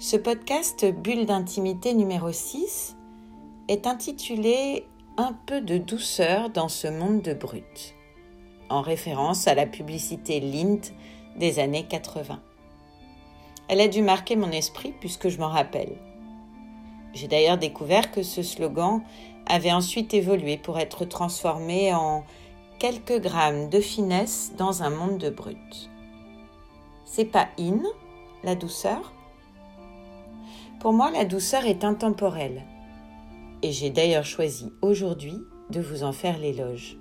Ce podcast Bulle d'intimité numéro 6 est intitulé Un peu de douceur dans ce monde de brut, en référence à la publicité Lint des années 80. Elle a dû marquer mon esprit puisque je m'en rappelle. J'ai d'ailleurs découvert que ce slogan avait ensuite évolué pour être transformé en quelques grammes de finesse dans un monde de brut. C'est pas in, la douceur pour moi, la douceur est intemporelle. Et j'ai d'ailleurs choisi aujourd'hui de vous en faire l'éloge.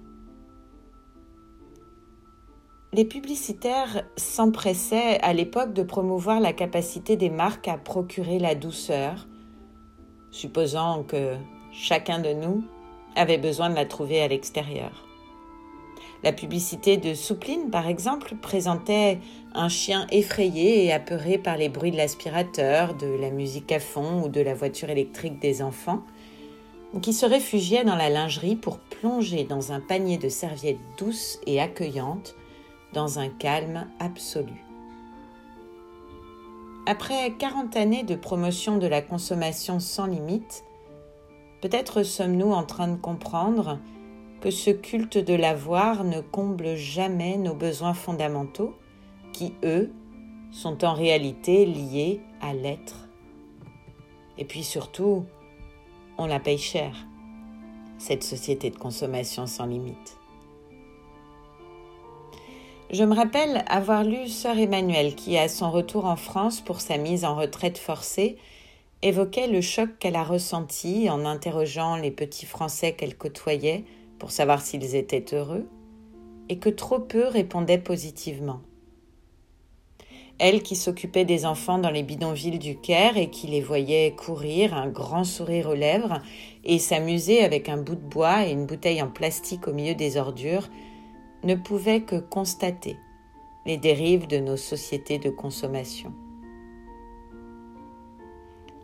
Les publicitaires s'empressaient à l'époque de promouvoir la capacité des marques à procurer la douceur, supposant que chacun de nous avait besoin de la trouver à l'extérieur. La publicité de Soupline, par exemple, présentait un chien effrayé et apeuré par les bruits de l'aspirateur, de la musique à fond ou de la voiture électrique des enfants, qui se réfugiait dans la lingerie pour plonger dans un panier de serviettes douces et accueillantes, dans un calme absolu. Après 40 années de promotion de la consommation sans limite, peut-être sommes-nous en train de comprendre que ce culte de l'avoir ne comble jamais nos besoins fondamentaux, qui, eux, sont en réalité liés à l'être. Et puis surtout, on la paye cher, cette société de consommation sans limite. Je me rappelle avoir lu Sœur Emmanuelle qui, à son retour en France pour sa mise en retraite forcée, évoquait le choc qu'elle a ressenti en interrogeant les petits Français qu'elle côtoyait pour savoir s'ils étaient heureux, et que trop peu répondaient positivement. Elle qui s'occupait des enfants dans les bidonvilles du Caire et qui les voyait courir, un grand sourire aux lèvres, et s'amuser avec un bout de bois et une bouteille en plastique au milieu des ordures, ne pouvait que constater les dérives de nos sociétés de consommation.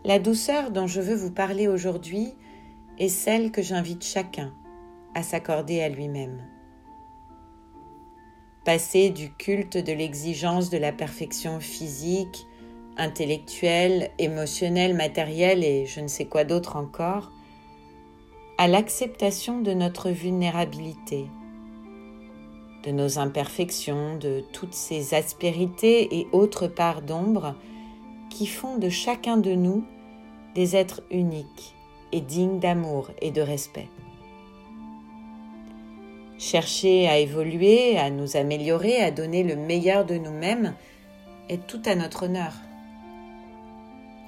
La douceur dont je veux vous parler aujourd'hui est celle que j'invite chacun à s'accorder à lui-même. Passer du culte de l'exigence de la perfection physique, intellectuelle, émotionnelle, matérielle et je ne sais quoi d'autre encore, à l'acceptation de notre vulnérabilité, de nos imperfections, de toutes ces aspérités et autres parts d'ombre qui font de chacun de nous des êtres uniques et dignes d'amour et de respect. Chercher à évoluer, à nous améliorer, à donner le meilleur de nous-mêmes est tout à notre honneur.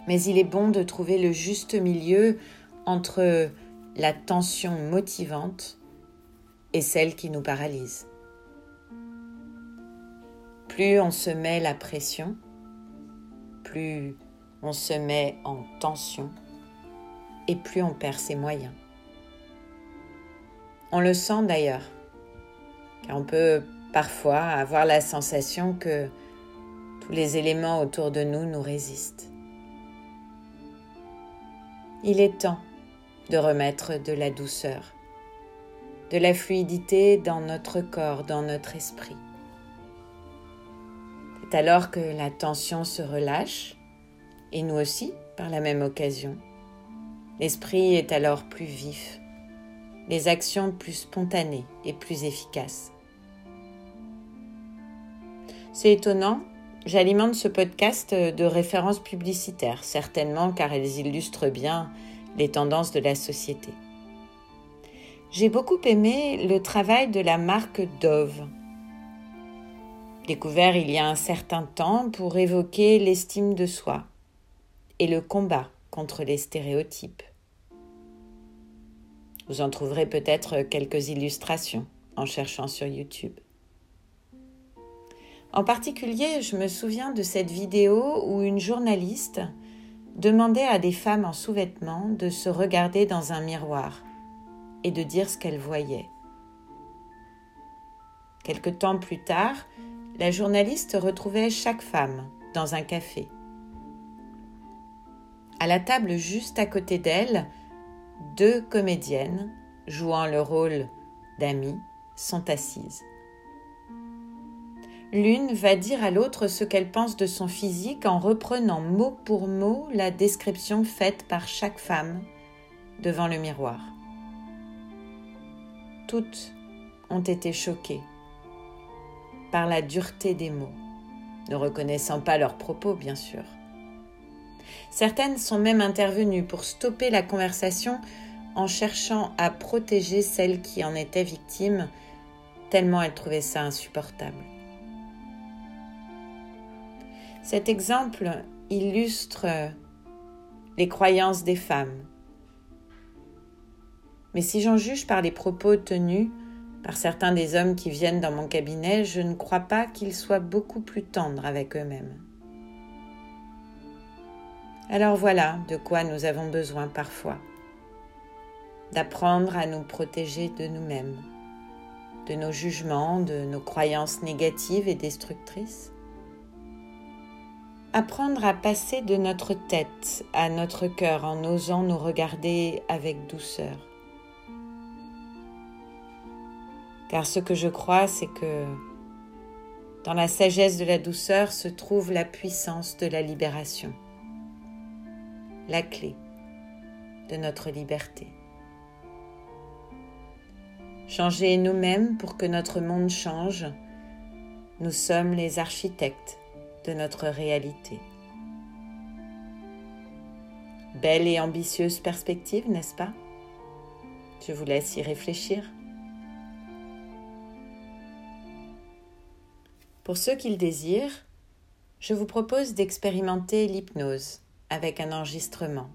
Mais il est bon de trouver le juste milieu entre la tension motivante et celle qui nous paralyse. Plus on se met la pression, plus on se met en tension et plus on perd ses moyens. On le sent d'ailleurs car on peut parfois avoir la sensation que tous les éléments autour de nous nous résistent. Il est temps de remettre de la douceur, de la fluidité dans notre corps, dans notre esprit. C'est alors que la tension se relâche, et nous aussi par la même occasion. L'esprit est alors plus vif, les actions plus spontanées et plus efficaces. C'est étonnant, j'alimente ce podcast de références publicitaires, certainement car elles illustrent bien les tendances de la société. J'ai beaucoup aimé le travail de la marque Dove, découvert il y a un certain temps pour évoquer l'estime de soi et le combat contre les stéréotypes. Vous en trouverez peut-être quelques illustrations en cherchant sur YouTube. En particulier, je me souviens de cette vidéo où une journaliste demandait à des femmes en sous-vêtements de se regarder dans un miroir et de dire ce qu'elles voyaient. Quelque temps plus tard, la journaliste retrouvait chaque femme dans un café. À la table juste à côté d'elle, deux comédiennes, jouant le rôle d'amies, sont assises. L'une va dire à l'autre ce qu'elle pense de son physique en reprenant mot pour mot la description faite par chaque femme devant le miroir. Toutes ont été choquées par la dureté des mots, ne reconnaissant pas leurs propos, bien sûr. Certaines sont même intervenues pour stopper la conversation en cherchant à protéger celles qui en étaient victimes, tellement elles trouvaient ça insupportable. Cet exemple illustre les croyances des femmes. Mais si j'en juge par les propos tenus par certains des hommes qui viennent dans mon cabinet, je ne crois pas qu'ils soient beaucoup plus tendres avec eux-mêmes. Alors voilà de quoi nous avons besoin parfois. D'apprendre à nous protéger de nous-mêmes, de nos jugements, de nos croyances négatives et destructrices Apprendre à passer de notre tête à notre cœur en osant nous regarder avec douceur. Car ce que je crois, c'est que dans la sagesse de la douceur se trouve la puissance de la libération, la clé de notre liberté. Changer nous-mêmes pour que notre monde change, nous sommes les architectes de notre réalité. Belle et ambitieuse perspective, n'est-ce pas? Je vous laisse y réfléchir. Pour ceux qui le désirent, je vous propose d'expérimenter l'hypnose avec un enregistrement.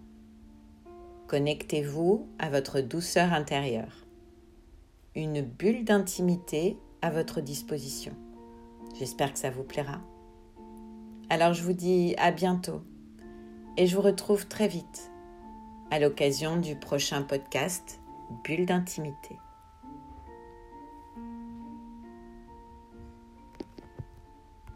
Connectez-vous à votre douceur intérieure. Une bulle d'intimité à votre disposition. J'espère que ça vous plaira. Alors je vous dis à bientôt et je vous retrouve très vite à l'occasion du prochain podcast Bulle d'intimité.